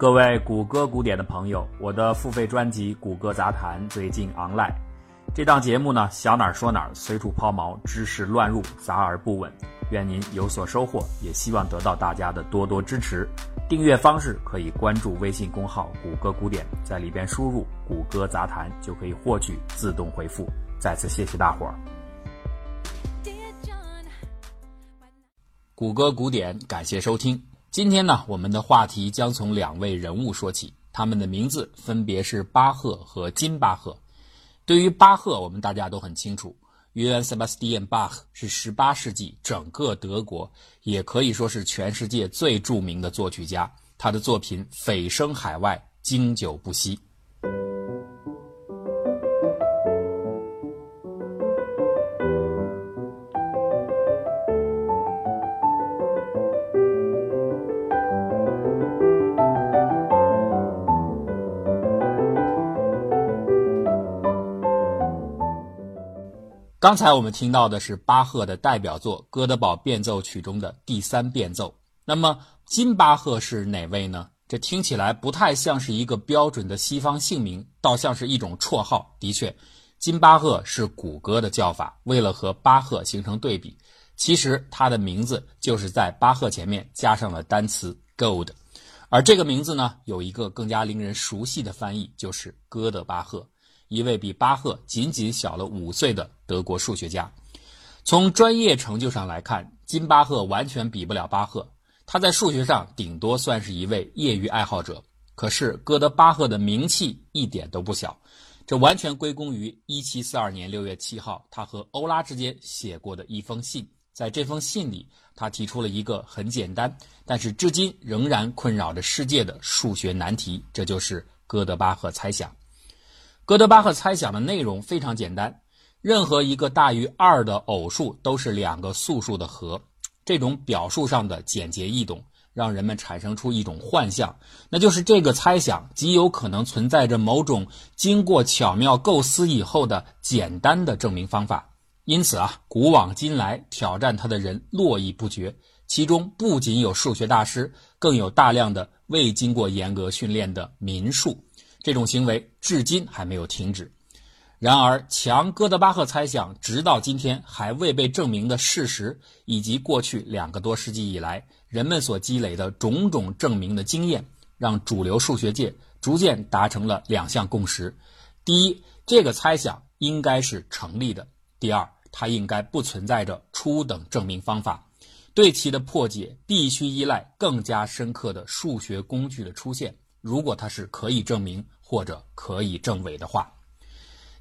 各位谷歌古典的朋友，我的付费专辑《谷歌杂谈》最近 online。这档节目呢，想哪儿说哪儿，随处抛锚，知识乱入，杂而不稳。愿您有所收获，也希望得到大家的多多支持。订阅方式可以关注微信公号“谷歌古典”，在里边输入“谷歌杂谈”就可以获取自动回复。再次谢谢大伙儿。谷歌古典，感谢收听。今天呢，我们的话题将从两位人物说起，他们的名字分别是巴赫和金巴赫。对于巴赫，我们大家都很清楚，约翰·塞巴斯蒂安·巴赫是18世纪整个德国，也可以说是全世界最著名的作曲家。他的作品蜚声海外，经久不息。刚才我们听到的是巴赫的代表作《哥德堡变奏曲》中的第三变奏。那么金巴赫是哪位呢？这听起来不太像是一个标准的西方姓名，倒像是一种绰号。的确，金巴赫是谷歌的叫法，为了和巴赫形成对比，其实他的名字就是在巴赫前面加上了单词 “gold”。而这个名字呢，有一个更加令人熟悉的翻译，就是哥德巴赫。一位比巴赫仅仅小了五岁的德国数学家，从专业成就上来看，金巴赫完全比不了巴赫。他在数学上顶多算是一位业余爱好者。可是哥德巴赫的名气一点都不小，这完全归功于1742年6月7号他和欧拉之间写过的一封信。在这封信里，他提出了一个很简单，但是至今仍然困扰着世界的数学难题，这就是哥德巴赫猜想。哥德巴赫猜想的内容非常简单：任何一个大于二的偶数都是两个素数的和。这种表述上的简洁易懂，让人们产生出一种幻象，那就是这个猜想极有可能存在着某种经过巧妙构思以后的简单的证明方法。因此啊，古往今来挑战它的人络绎不绝，其中不仅有数学大师，更有大量的未经过严格训练的民数。这种行为至今还没有停止。然而，强哥德巴赫猜想直到今天还未被证明的事实，以及过去两个多世纪以来人们所积累的种种证明的经验，让主流数学界逐渐达成了两项共识：第一，这个猜想应该是成立的；第二，它应该不存在着初等证明方法，对其的破解必须依赖更加深刻的数学工具的出现。如果它是可以证明或者可以证伪的话，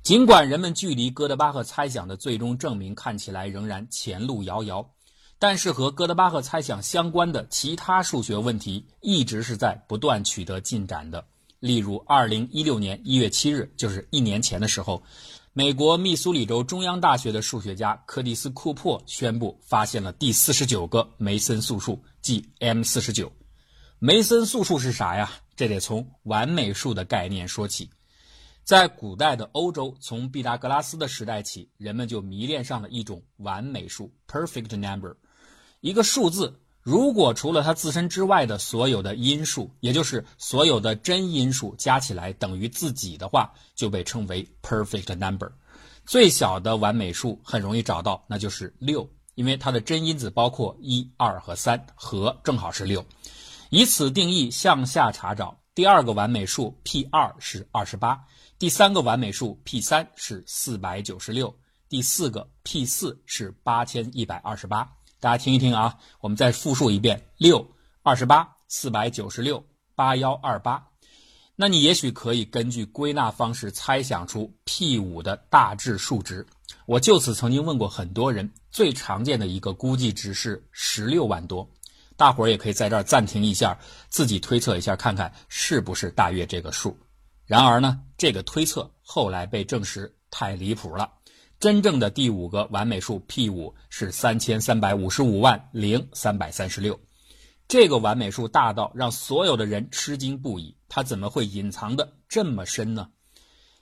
尽管人们距离哥德巴赫猜想的最终证明看起来仍然前路遥遥，但是和哥德巴赫猜想相关的其他数学问题一直是在不断取得进展的。例如，二零一六年一月七日，就是一年前的时候，美国密苏里州中央大学的数学家柯蒂斯·库珀宣布发现了第四十九个梅森素数，即 M 四十九。梅森素数是啥呀？这得从完美数的概念说起。在古代的欧洲，从毕达哥拉斯的时代起，人们就迷恋上了一种完美数 （perfect number）。一个数字，如果除了它自身之外的所有的因数，也就是所有的真因数加起来等于自己的话，就被称为 perfect number。最小的完美数很容易找到，那就是六，因为它的真因子包括一、二和三，和正好是六。以此定义向下查找，第二个完美数 p 二是二十八，第三个完美数 p 三是四百九十六，第四个 p 四是八千一百二十八。大家听一听啊，我们再复述一遍：六、二十八、四百九十六、八幺二八。那你也许可以根据归纳方式猜想出 p 五的大致数值。我就此曾经问过很多人，最常见的一个估计值是十六万多。大伙儿也可以在这儿暂停一下，自己推测一下，看看是不是大约这个数。然而呢，这个推测后来被证实太离谱了。真正的第五个完美数 p 五是三千三百五十五万零三百三十六，这个完美数大到让所有的人吃惊不已。它怎么会隐藏的这么深呢？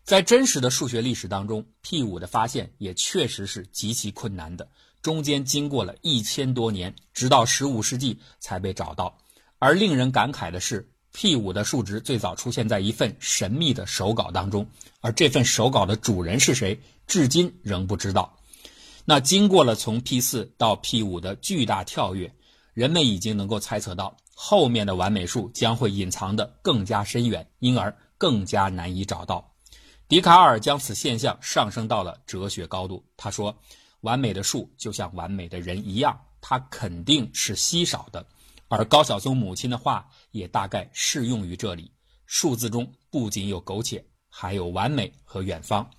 在真实的数学历史当中，p 五的发现也确实是极其困难的。中间经过了一千多年，直到十五世纪才被找到。而令人感慨的是 P 五的数值最早出现在一份神秘的手稿当中，而这份手稿的主人是谁，至今仍不知道。那经过了从 P 四到 P 五的巨大跳跃，人们已经能够猜测到后面的完美数将会隐藏的更加深远，因而更加难以找到。笛卡尔将此现象上升到了哲学高度。他说：“完美的数就像完美的人一样，它肯定是稀少的。”而高晓松母亲的话也大概适用于这里。数字中不仅有苟且，还有完美和远方。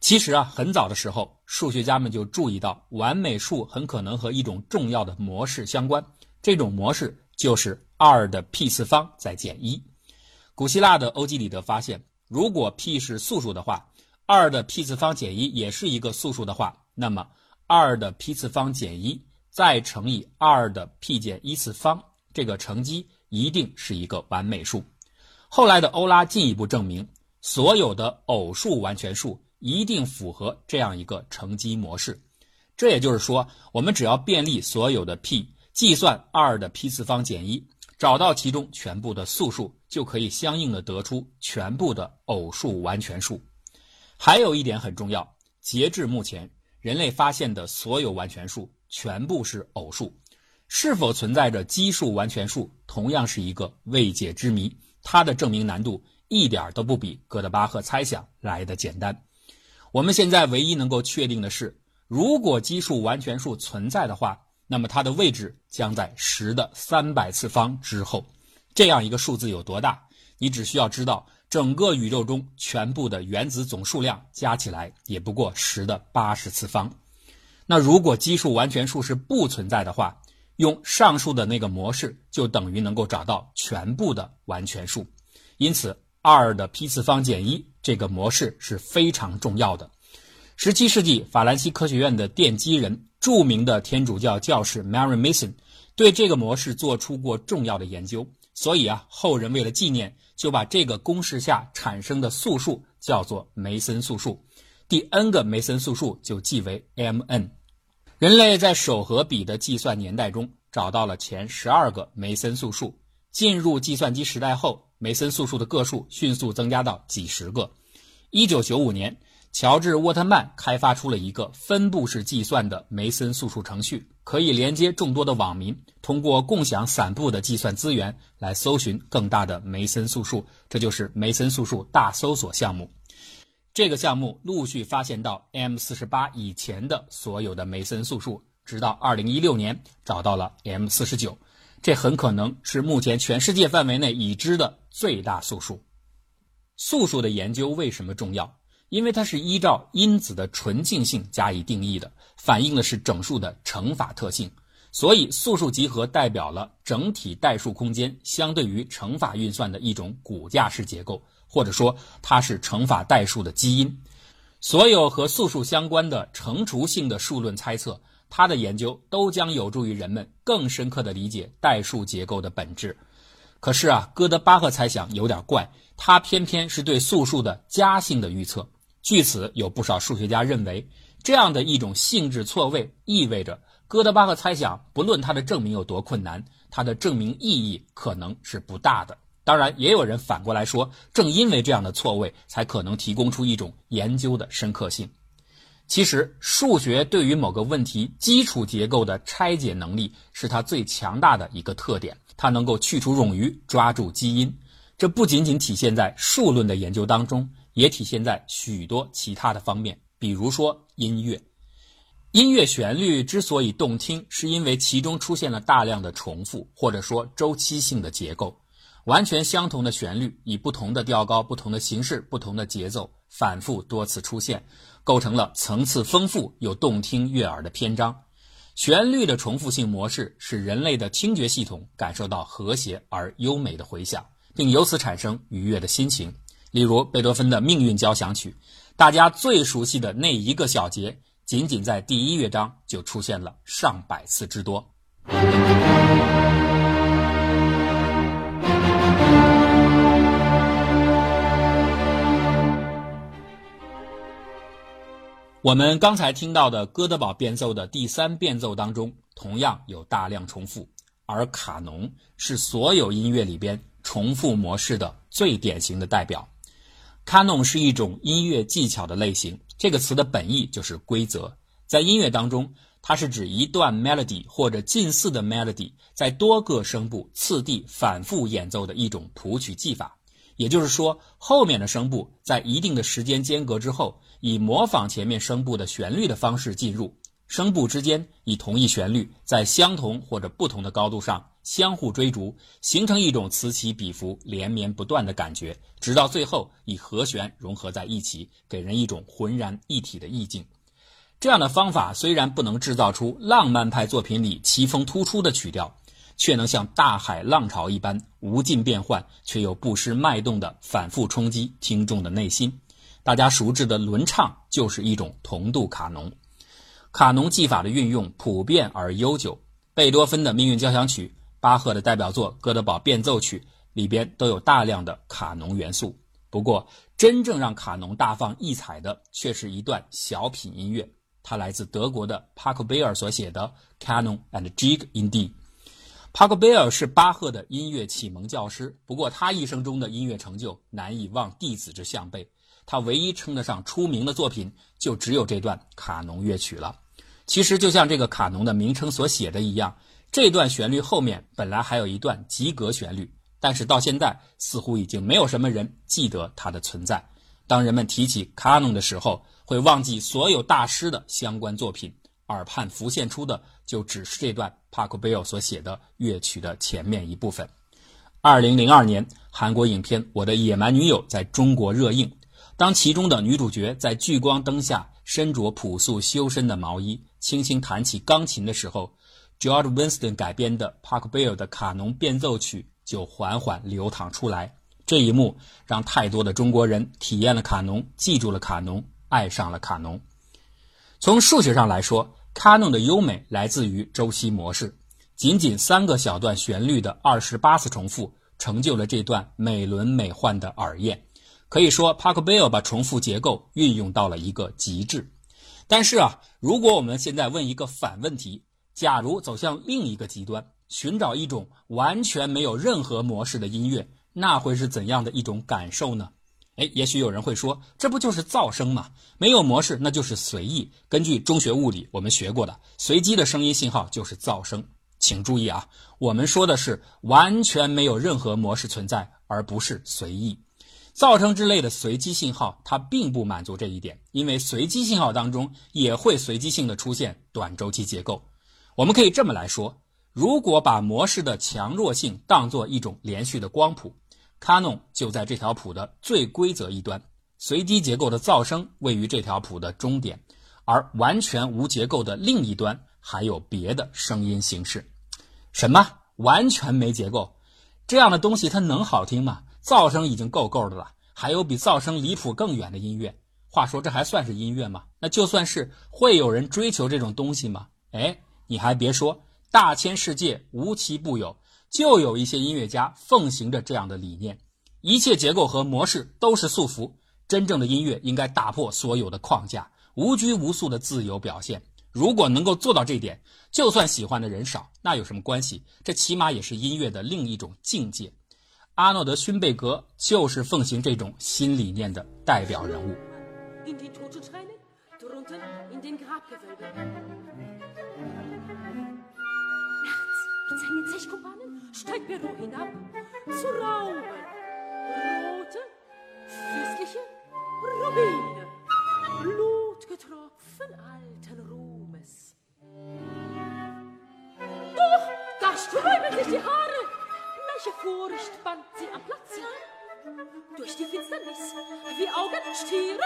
其实啊，很早的时候，数学家们就注意到完美数很可能和一种重要的模式相关。这种模式就是二的 p 次方再减一。古希腊的欧几里得发现，如果 p 是素数的话，二的 p 次方减一也是一个素数的话，那么二的 p 次方减一。再乘以二的 p 减一次方，这个乘积一定是一个完美数。后来的欧拉进一步证明，所有的偶数完全数一定符合这样一个乘积模式。这也就是说，我们只要便利所有的 p，计算二的 p 次方减一，找到其中全部的素数，就可以相应的得出全部的偶数完全数。还有一点很重要，截至目前，人类发现的所有完全数。全部是偶数，是否存在着奇数完全数，同样是一个未解之谜。它的证明难度一点都不比哥德巴赫猜想来的简单。我们现在唯一能够确定的是，如果奇数完全数存在的话，那么它的位置将在十的三百次方之后。这样一个数字有多大？你只需要知道，整个宇宙中全部的原子总数量加起来也不过十的八十次方。那如果奇数完全数是不存在的话，用上述的那个模式就等于能够找到全部的完全数。因此，二的 p 次方减一这个模式是非常重要的。十七世纪法兰西科学院的奠基人、著名的天主教教士 Mary Mason 对这个模式做出过重要的研究。所以啊，后人为了纪念，就把这个公式下产生的素数叫做梅森素数。第 n 个梅森素数就记为 Mn。人类在手和笔的计算年代中找到了前十二个梅森素数。进入计算机时代后，梅森素数的个数迅速增加到几十个。一九九五年，乔治沃特曼开发出了一个分布式计算的梅森素数程序，可以连接众多的网民，通过共享散布的计算资源来搜寻更大的梅森素数。这就是梅森素数大搜索项目。这个项目陆续发现到 M 四十八以前的所有的梅森素数，直到二零一六年找到了 M 四十九，这很可能是目前全世界范围内已知的最大素数。素数的研究为什么重要？因为它是依照因子的纯净性加以定义的，反映的是整数的乘法特性。所以，素数集合代表了整体代数空间相对于乘法运算的一种骨架式结构。或者说，它是乘法代数的基因。所有和素数相关的乘除性的数论猜测，它的研究都将有助于人们更深刻地理解代数结构的本质。可是啊，哥德巴赫猜想有点怪，它偏偏是对素数的加性的预测。据此，有不少数学家认为，这样的一种性质错位，意味着哥德巴赫猜想不论它的证明有多困难，它的证明意义可能是不大的。当然，也有人反过来说，正因为这样的错位，才可能提供出一种研究的深刻性。其实，数学对于某个问题基础结构的拆解能力，是它最强大的一个特点。它能够去除冗余，抓住基因。这不仅仅体现在数论的研究当中，也体现在许多其他的方面。比如说音乐，音乐旋律之所以动听，是因为其中出现了大量的重复，或者说周期性的结构。完全相同的旋律，以不同的调高、不同的形式、不同的节奏，反复多次出现，构成了层次丰富又动听悦耳的篇章。旋律的重复性模式使人类的听觉系统感受到和谐而优美的回响，并由此产生愉悦的心情。例如，贝多芬的《命运交响曲》，大家最熟悉的那一个小节，仅仅在第一乐章就出现了上百次之多。我们刚才听到的哥德堡变奏的第三变奏当中，同样有大量重复，而卡农是所有音乐里边重复模式的最典型的代表。卡农是一种音乐技巧的类型，这个词的本意就是规则。在音乐当中，它是指一段 melody 或者近似的 melody 在多个声部次第反复演奏的一种谱曲技法。也就是说，后面的声部在一定的时间间隔之后，以模仿前面声部的旋律的方式进入。声部之间以同一旋律在相同或者不同的高度上相互追逐，形成一种此起彼伏、连绵不断的感觉，直到最后以和弦融合在一起，给人一种浑然一体的意境。这样的方法虽然不能制造出浪漫派作品里奇峰突出的曲调，却能像大海浪潮一般无尽变换，却又不失脉动的反复冲击听众的内心。大家熟知的轮唱就是一种同度卡农。卡农技法的运用普遍而悠久，贝多芬的命运交响曲、巴赫的代表作《哥德堡变奏曲》里边都有大量的卡农元素。不过，真正让卡农大放异彩的却是一段小品音乐，它来自德国的帕克贝尔所写的《Canon and Jig in D》。帕克贝尔是巴赫的音乐启蒙教师，不过他一生中的音乐成就难以望弟子之项背，他唯一称得上出名的作品就只有这段卡农乐曲了。其实就像这个卡农的名称所写的一样，这段旋律后面本来还有一段及格旋律，但是到现在似乎已经没有什么人记得它的存在。当人们提起卡农的时候，会忘记所有大师的相关作品，耳畔浮现出的就只是这段帕克贝尔所写的乐曲的前面一部分。二零零二年，韩国影片《我的野蛮女友》在中国热映，当其中的女主角在聚光灯下身着朴素修身的毛衣。轻轻弹起钢琴的时候，George Winston 改编的帕克贝尔的卡农变奏曲就缓缓流淌出来。这一幕让太多的中国人体验了卡农，记住了卡农，爱上了卡农。从数学上来说，卡农的优美来自于周期模式。仅仅三个小段旋律的二十八次重复，成就了这段美轮美奂的耳宴。可以说，帕克贝尔把重复结构运用到了一个极致。但是啊，如果我们现在问一个反问题：假如走向另一个极端，寻找一种完全没有任何模式的音乐，那会是怎样的一种感受呢？哎，也许有人会说，这不就是噪声吗？没有模式，那就是随意。根据中学物理，我们学过的，随机的声音信号就是噪声。请注意啊，我们说的是完全没有任何模式存在，而不是随意。噪声之类的随机信号，它并不满足这一点，因为随机信号当中也会随机性的出现短周期结构。我们可以这么来说：如果把模式的强弱性当作一种连续的光谱，卡农就在这条谱的最规则一端，随机结构的噪声位于这条谱的终点，而完全无结构的另一端还有别的声音形式。什么？完全没结构？这样的东西它能好听吗？噪声已经够够的了，还有比噪声离谱更远的音乐。话说，这还算是音乐吗？那就算是，会有人追求这种东西吗？哎，你还别说，大千世界无奇不有，就有一些音乐家奉行着这样的理念：一切结构和模式都是束缚，真正的音乐应该打破所有的框架，无拘无束的自由表现。如果能够做到这一点，就算喜欢的人少，那有什么关系？这起码也是音乐的另一种境界。阿诺德·勋贝格就是奉行这种新理念的代表人物。Steigbüro hinab zu rauben. Rote, fürstliche Rubine, blutgetropfen alten Ruhmes. Doch, da sträuben sich die Haare, welche Furcht band sie am Platz Platze. Durch die Finsternis, wie Augen Augenstiere,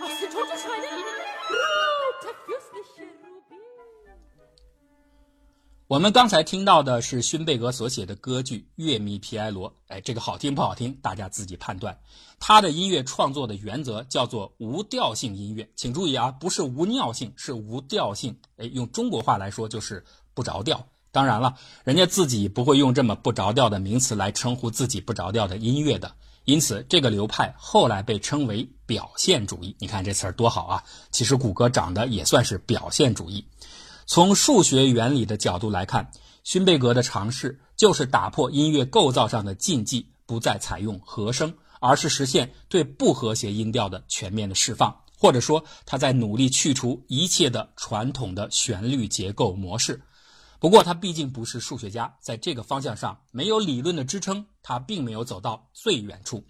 aus den Totenschreinen, rote, fürstliche Rubine. 我们刚才听到的是勋贝格所写的歌剧《乐迷皮埃罗》。哎，这个好听不好听，大家自己判断。他的音乐创作的原则叫做无调性音乐，请注意啊，不是无尿性，是无调性。哎，用中国话来说就是不着调。当然了，人家自己不会用这么不着调的名词来称呼自己不着调的音乐的。因此，这个流派后来被称为表现主义。你看这词儿多好啊！其实谷歌长得也算是表现主义。从数学原理的角度来看，勋贝格的尝试就是打破音乐构造上的禁忌，不再采用和声，而是实现对不和谐音调的全面的释放，或者说他在努力去除一切的传统的旋律结构模式。不过他毕竟不是数学家，在这个方向上没有理论的支撑，他并没有走到最远处。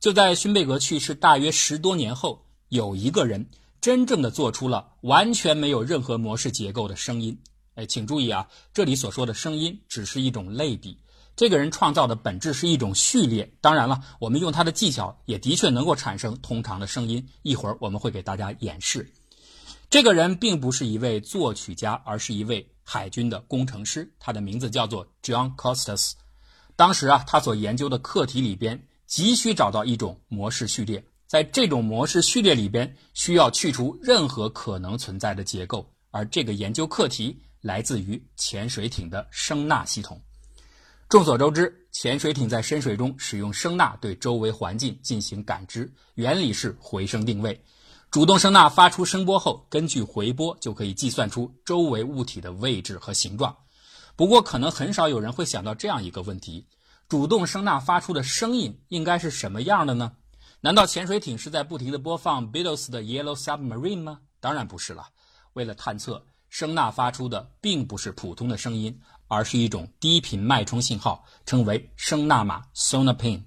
就在勋贝格去世大约十多年后，有一个人真正的做出了完全没有任何模式结构的声音。哎，请注意啊，这里所说的声音只是一种类比。这个人创造的本质是一种序列。当然了，我们用他的技巧也的确能够产生通常的声音。一会儿我们会给大家演示。这个人并不是一位作曲家，而是一位海军的工程师。他的名字叫做 John Costas。当时啊，他所研究的课题里边急需找到一种模式序列，在这种模式序列里边需要去除任何可能存在的结构，而这个研究课题来自于潜水艇的声呐系统。众所周知，潜水艇在深水中使用声呐对周围环境进行感知，原理是回声定位。主动声呐发出声波后，根据回波就可以计算出周围物体的位置和形状。不过，可能很少有人会想到这样一个问题：主动声呐发出的声音应该是什么样的呢？难道潜水艇是在不停地播放 Beatles 的 Yellow Submarine 吗？当然不是了。为了探测，声呐发出的并不是普通的声音。而是一种低频脉冲信号，称为声呐码 （sonapin）。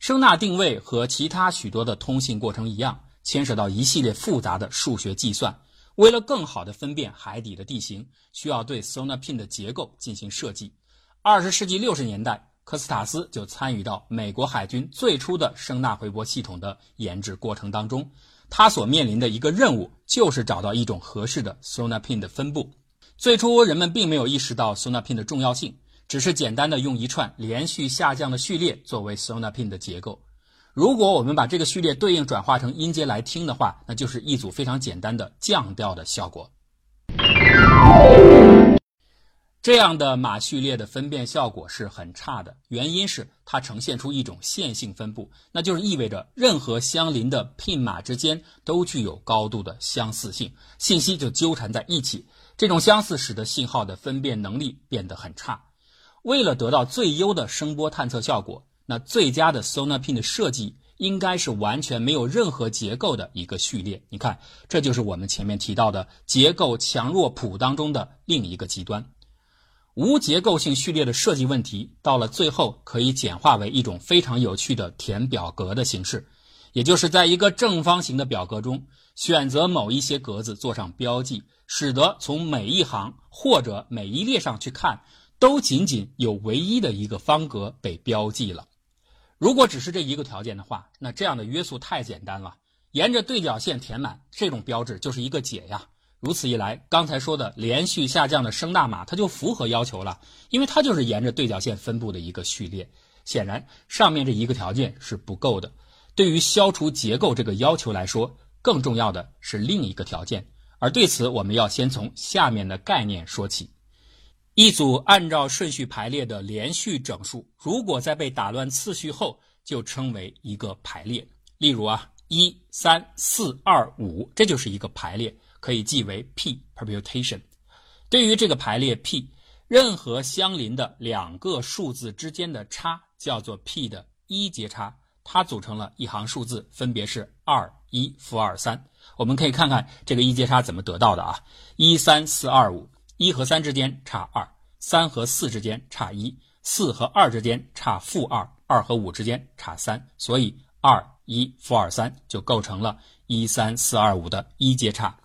声呐定位和其他许多的通信过程一样，牵涉到一系列复杂的数学计算。为了更好地分辨海底的地形，需要对 sonapin 的结构进行设计。二十世纪六十年代，科斯塔斯就参与到美国海军最初的声呐回波系统的研制过程当中。他所面临的一个任务就是找到一种合适的 sonar pin 的分布。最初人们并没有意识到 sonar pin 的重要性，只是简单的用一串连续下降的序列作为 sonar pin 的结构。如果我们把这个序列对应转化成音阶来听的话，那就是一组非常简单的降调的效果。这样的码序列的分辨效果是很差的，原因是它呈现出一种线性分布，那就是意味着任何相邻的 pin 码之间都具有高度的相似性，信息就纠缠在一起。这种相似使得信号的分辨能力变得很差。为了得到最优的声波探测效果，那最佳的 SONAR PIN 的设计应该是完全没有任何结构的一个序列。你看，这就是我们前面提到的结构强弱谱当中的另一个极端。无结构性序列的设计问题，到了最后可以简化为一种非常有趣的填表格的形式，也就是在一个正方形的表格中，选择某一些格子做上标记。使得从每一行或者每一列上去看，都仅仅有唯一的一个方格被标记了。如果只是这一个条件的话，那这样的约束太简单了，沿着对角线填满这种标志就是一个解呀。如此一来，刚才说的连续下降的声大码它就符合要求了，因为它就是沿着对角线分布的一个序列。显然，上面这一个条件是不够的。对于消除结构这个要求来说，更重要的是另一个条件。而对此，我们要先从下面的概念说起：一组按照顺序排列的连续整数，如果在被打乱次序后，就称为一个排列。例如啊，一、三、四、二、五，这就是一个排列，可以记为 p permutation。对于这个排列 p，任何相邻的两个数字之间的差叫做 p 的一阶差，它组成了一行数字，分别是二。一负二三，我们可以看看这个一阶差怎么得到的啊？一三四二五，一和三之间差二，三和四之间差一，四和二之间差负二，二和五之间差三，所以二一负二三就构成了一三四二五的一阶差。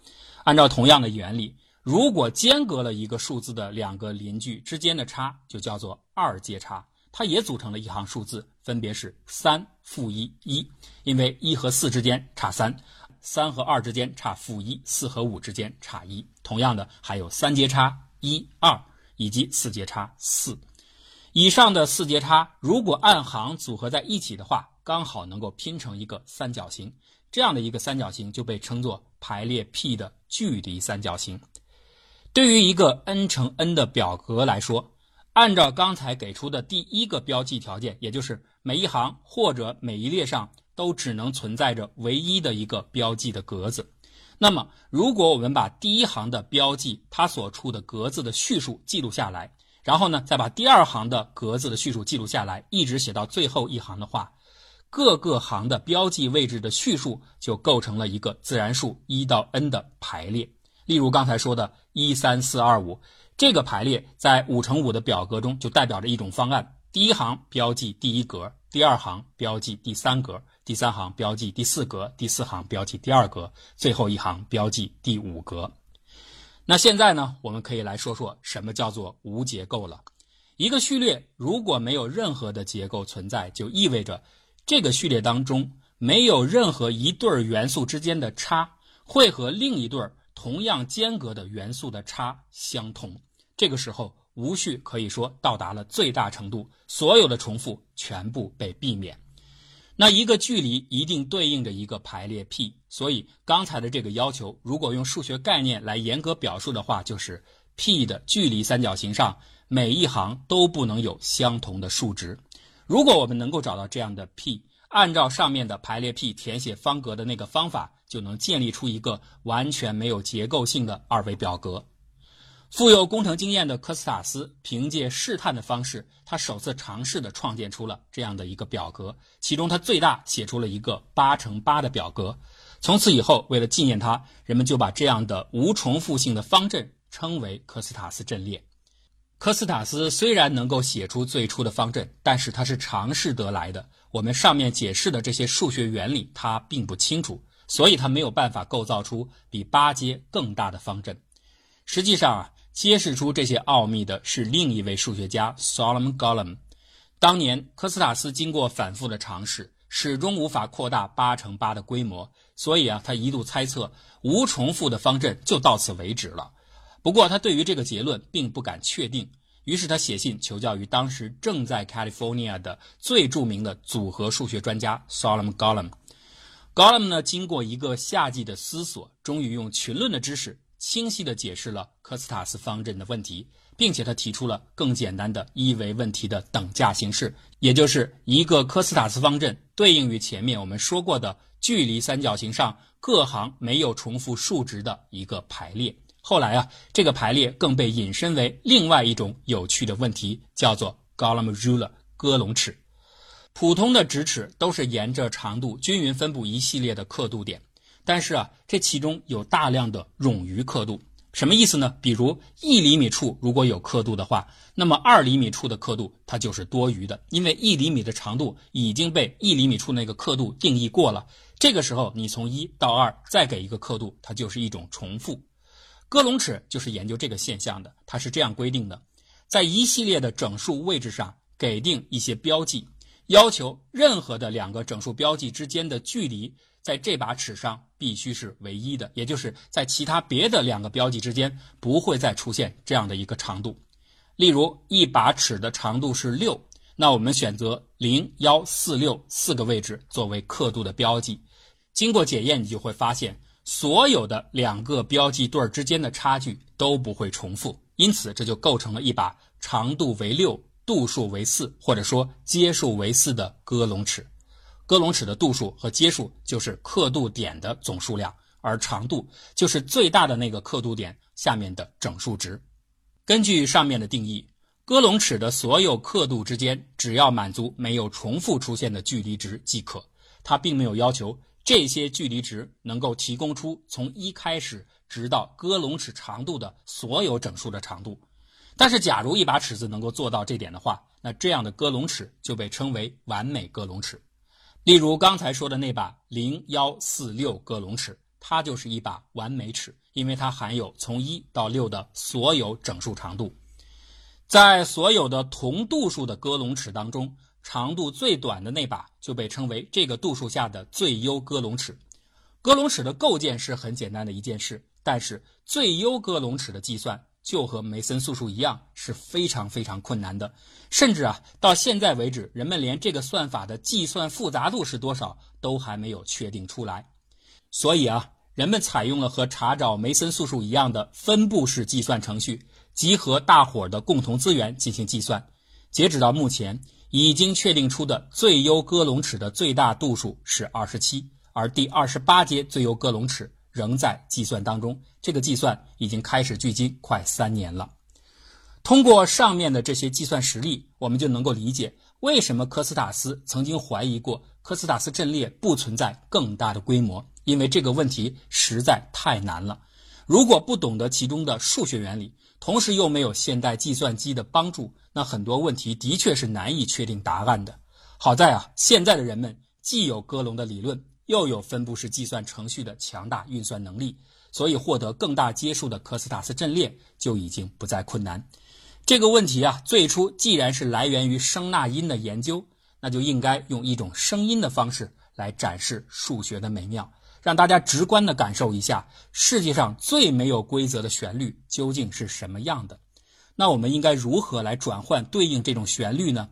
按照同样的原理，如果间隔了一个数字的两个邻居之间的差就叫做二阶差。它也组成了一行数字，分别是三负一一，因为一和四之间差三，三和二之间差负一，四和五之间差一。同样的，还有三阶差一二以及四阶差四。以上的四阶差如果按行组合在一起的话，刚好能够拼成一个三角形。这样的一个三角形就被称作排列 P 的距离三角形。对于一个 n 乘 n 的表格来说。按照刚才给出的第一个标记条件，也就是每一行或者每一列上都只能存在着唯一的一个标记的格子。那么，如果我们把第一行的标记它所处的格子的序数记录下来，然后呢，再把第二行的格子的序数记录下来，一直写到最后一行的话，各个行的标记位置的序数就构成了一个自然数一到 n 的排列。例如刚才说的一三四二五这个排列，在五乘五的表格中就代表着一种方案：第一行标记第一格，第二行标记第三格，第三行标记第四格，第四行标记第二格，最后一行标记第五格。那现在呢，我们可以来说说什么叫做无结构了。一个序列如果没有任何的结构存在，就意味着这个序列当中没有任何一对元素之间的差会和另一对同样间隔的元素的差相同。这个时候，无序可以说到达了最大程度，所有的重复全部被避免。那一个距离一定对应着一个排列 P，所以刚才的这个要求，如果用数学概念来严格表述的话，就是 P 的距离三角形上每一行都不能有相同的数值。如果我们能够找到这样的 P，按照上面的排列 P 填写方格的那个方法，就能建立出一个完全没有结构性的二维表格。富有工程经验的科斯塔斯凭借试探的方式，他首次尝试的创建出了这样的一个表格，其中他最大写出了一个八乘八的表格。从此以后，为了纪念他，人们就把这样的无重复性的方阵称为科斯塔斯阵列。科斯塔斯虽然能够写出最初的方阵，但是他是尝试得来的。我们上面解释的这些数学原理，他并不清楚，所以他没有办法构造出比八阶更大的方阵。实际上啊。揭示出这些奥秘的是另一位数学家 Solomon g o l l u m。当年科斯塔斯经过反复的尝试，始终无法扩大八乘八的规模，所以啊，他一度猜测无重复的方阵就到此为止了。不过他对于这个结论并不敢确定，于是他写信求教于当时正在 California 的最著名的组合数学专家 Solomon Golem。Golem 呢，经过一个夏季的思索，终于用群论的知识。清晰地解释了科斯塔斯方阵的问题，并且他提出了更简单的一维问题的等价形式，也就是一个科斯塔斯方阵对应于前面我们说过的距离三角形上各行没有重复数值的一个排列。后来啊，这个排列更被引申为另外一种有趣的问题，叫做 Golomb ruler 戈隆尺。普通的直尺都是沿着长度均匀分布一系列的刻度点。但是啊，这其中有大量的冗余刻度，什么意思呢？比如一厘米处如果有刻度的话，那么二厘米处的刻度它就是多余的，因为一厘米的长度已经被一厘米处那个刻度定义过了。这个时候你从一到二再给一个刻度，它就是一种重复。戈隆尺就是研究这个现象的，它是这样规定的：在一系列的整数位置上给定一些标记，要求任何的两个整数标记之间的距离。在这把尺上必须是唯一的，也就是在其他别的两个标记之间不会再出现这样的一个长度。例如，一把尺的长度是六，那我们选择零、幺、四、六四个位置作为刻度的标记。经过检验，你就会发现所有的两个标记对之间的差距都不会重复，因此这就构成了一把长度为六、度数为四，或者说阶数为四的戈隆尺。戈隆尺的度数和阶数就是刻度点的总数量，而长度就是最大的那个刻度点下面的整数值。根据上面的定义，戈隆尺的所有刻度之间只要满足没有重复出现的距离值即可。它并没有要求这些距离值能够提供出从一开始直到戈隆尺长度的所有整数的长度。但是，假如一把尺子能够做到这点的话，那这样的戈隆尺就被称为完美戈隆尺。例如刚才说的那把零幺四六戈隆尺，它就是一把完美尺，因为它含有从一到六的所有整数长度。在所有的同度数的戈隆尺当中，长度最短的那把就被称为这个度数下的最优割龙尺。割龙尺的构建是很简单的一件事，但是最优割龙尺的计算。就和梅森素数一样是非常非常困难的，甚至啊，到现在为止，人们连这个算法的计算复杂度是多少都还没有确定出来。所以啊，人们采用了和查找梅森素数一样的分布式计算程序，集合大伙儿的共同资源进行计算。截止到目前，已经确定出的最优戈隆尺的最大度数是二十七，而第二十八阶最优戈隆尺。仍在计算当中，这个计算已经开始，距今快三年了。通过上面的这些计算实例，我们就能够理解为什么科斯塔斯曾经怀疑过科斯塔斯阵列不存在更大的规模，因为这个问题实在太难了。如果不懂得其中的数学原理，同时又没有现代计算机的帮助，那很多问题的确是难以确定答案的。好在啊，现在的人们既有哥龙的理论，又有分布式计算程序的强大运算能力，所以获得更大阶数的科斯塔斯阵列就已经不再困难。这个问题啊，最初既然是来源于声纳音的研究，那就应该用一种声音的方式来展示数学的美妙，让大家直观地感受一下世界上最没有规则的旋律究竟是什么样的。那我们应该如何来转换对应这种旋律呢？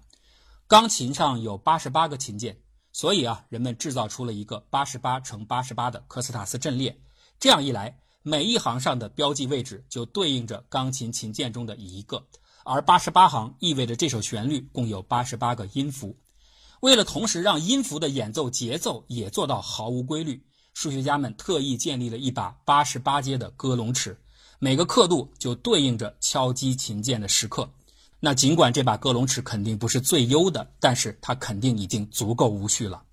钢琴上有八十八个琴键，所以啊，人们制造出了一个八十八乘八十八的科斯塔斯阵列。这样一来，每一行上的标记位置就对应着钢琴琴键中的一个。而八十八行意味着这首旋律共有八十八个音符。为了同时让音符的演奏节奏也做到毫无规律，数学家们特意建立了一把八十八阶的歌龙尺，每个刻度就对应着敲击琴键的时刻。那尽管这把歌龙尺肯定不是最优的，但是它肯定已经足够无序了。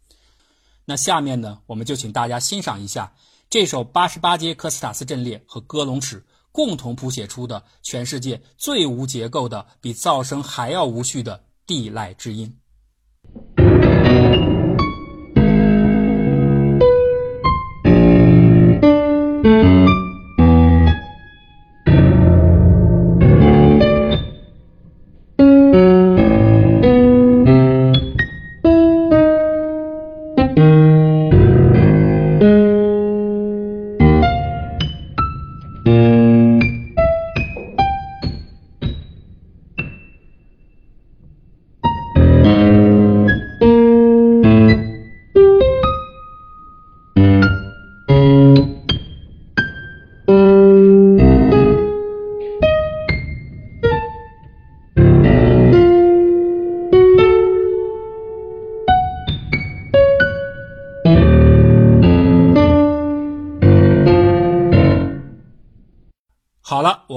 那下面呢，我们就请大家欣赏一下这首八十八阶科斯塔斯阵列和歌龙尺。共同谱写出的全世界最无结构的、比噪声还要无序的地籁之音。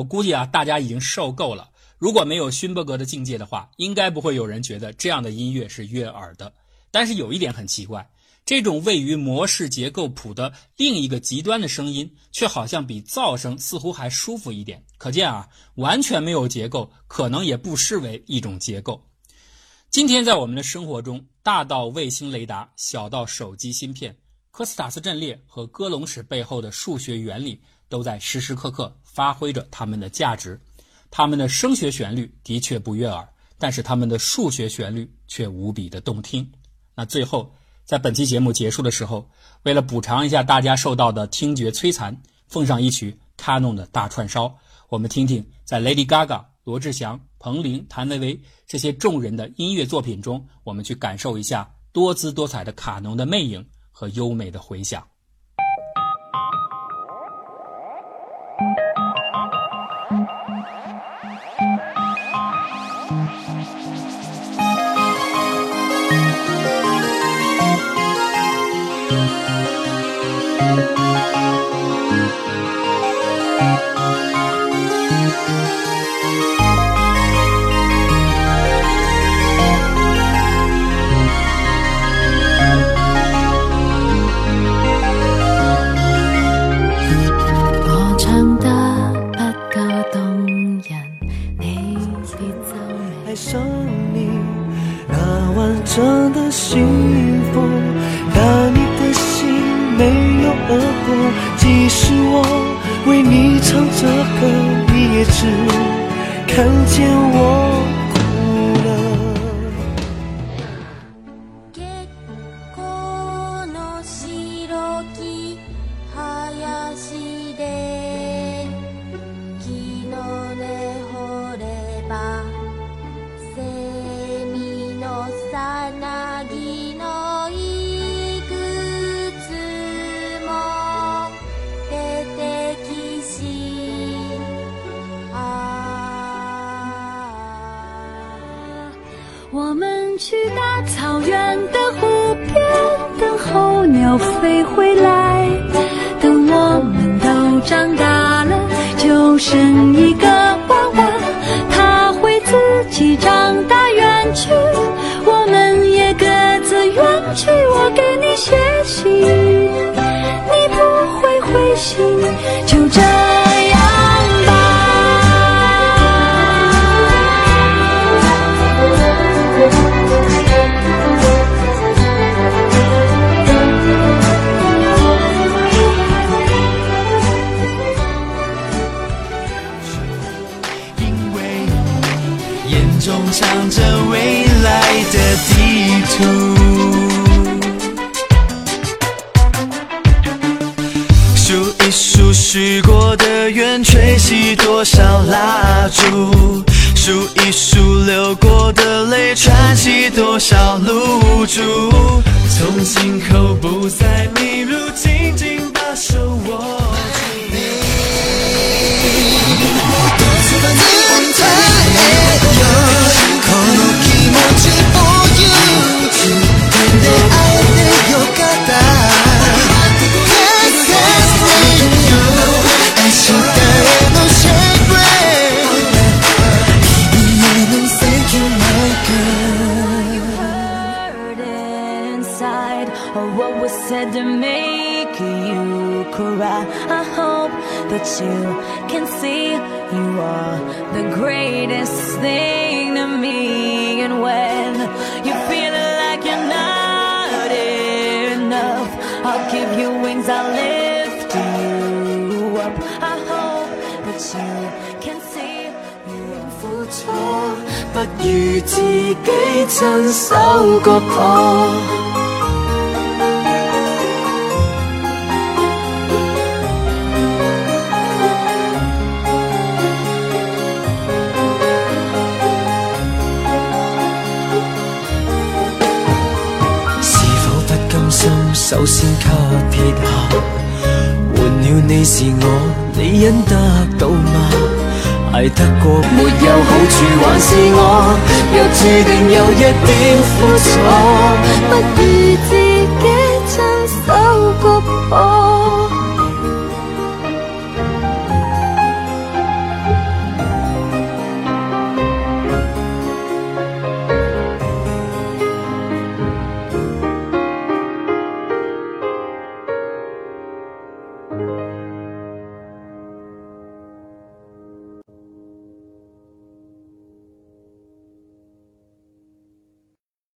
我估计啊，大家已经受够了。如果没有勋伯格的境界的话，应该不会有人觉得这样的音乐是悦耳的。但是有一点很奇怪，这种位于模式结构谱的另一个极端的声音，却好像比噪声似乎还舒服一点。可见啊，完全没有结构，可能也不失为一种结构。今天在我们的生活中，大到卫星雷达，小到手机芯片，科斯塔斯阵列和哥龙尺背后的数学原理。都在时时刻刻发挥着他们的价值，他们的声学旋律的确不悦耳，但是他们的数学旋律却无比的动听。那最后，在本期节目结束的时候，为了补偿一下大家受到的听觉摧残，奉上一曲卡农的大串烧，我们听听在 Lady Gaga、罗志祥、彭羚、谭维维这些众人的音乐作品中，我们去感受一下多姿多彩的卡农的魅影和优美的回响。即我们去大草原的湖边，等候鸟飞回来。等我们都长大了，就生一个娃娃。他会自己长大。远去，我们也各自远去。我给你写信，你不会回信，就这蜡烛；数一数流过的泪，串起多少露珠。从今后不再迷路，紧紧把手握己親手割破。是否不甘心，首先給撇下，換了你是我，你忍得到嗎？挨得过。没有好处还是我，若注定有一点苦楚。不如自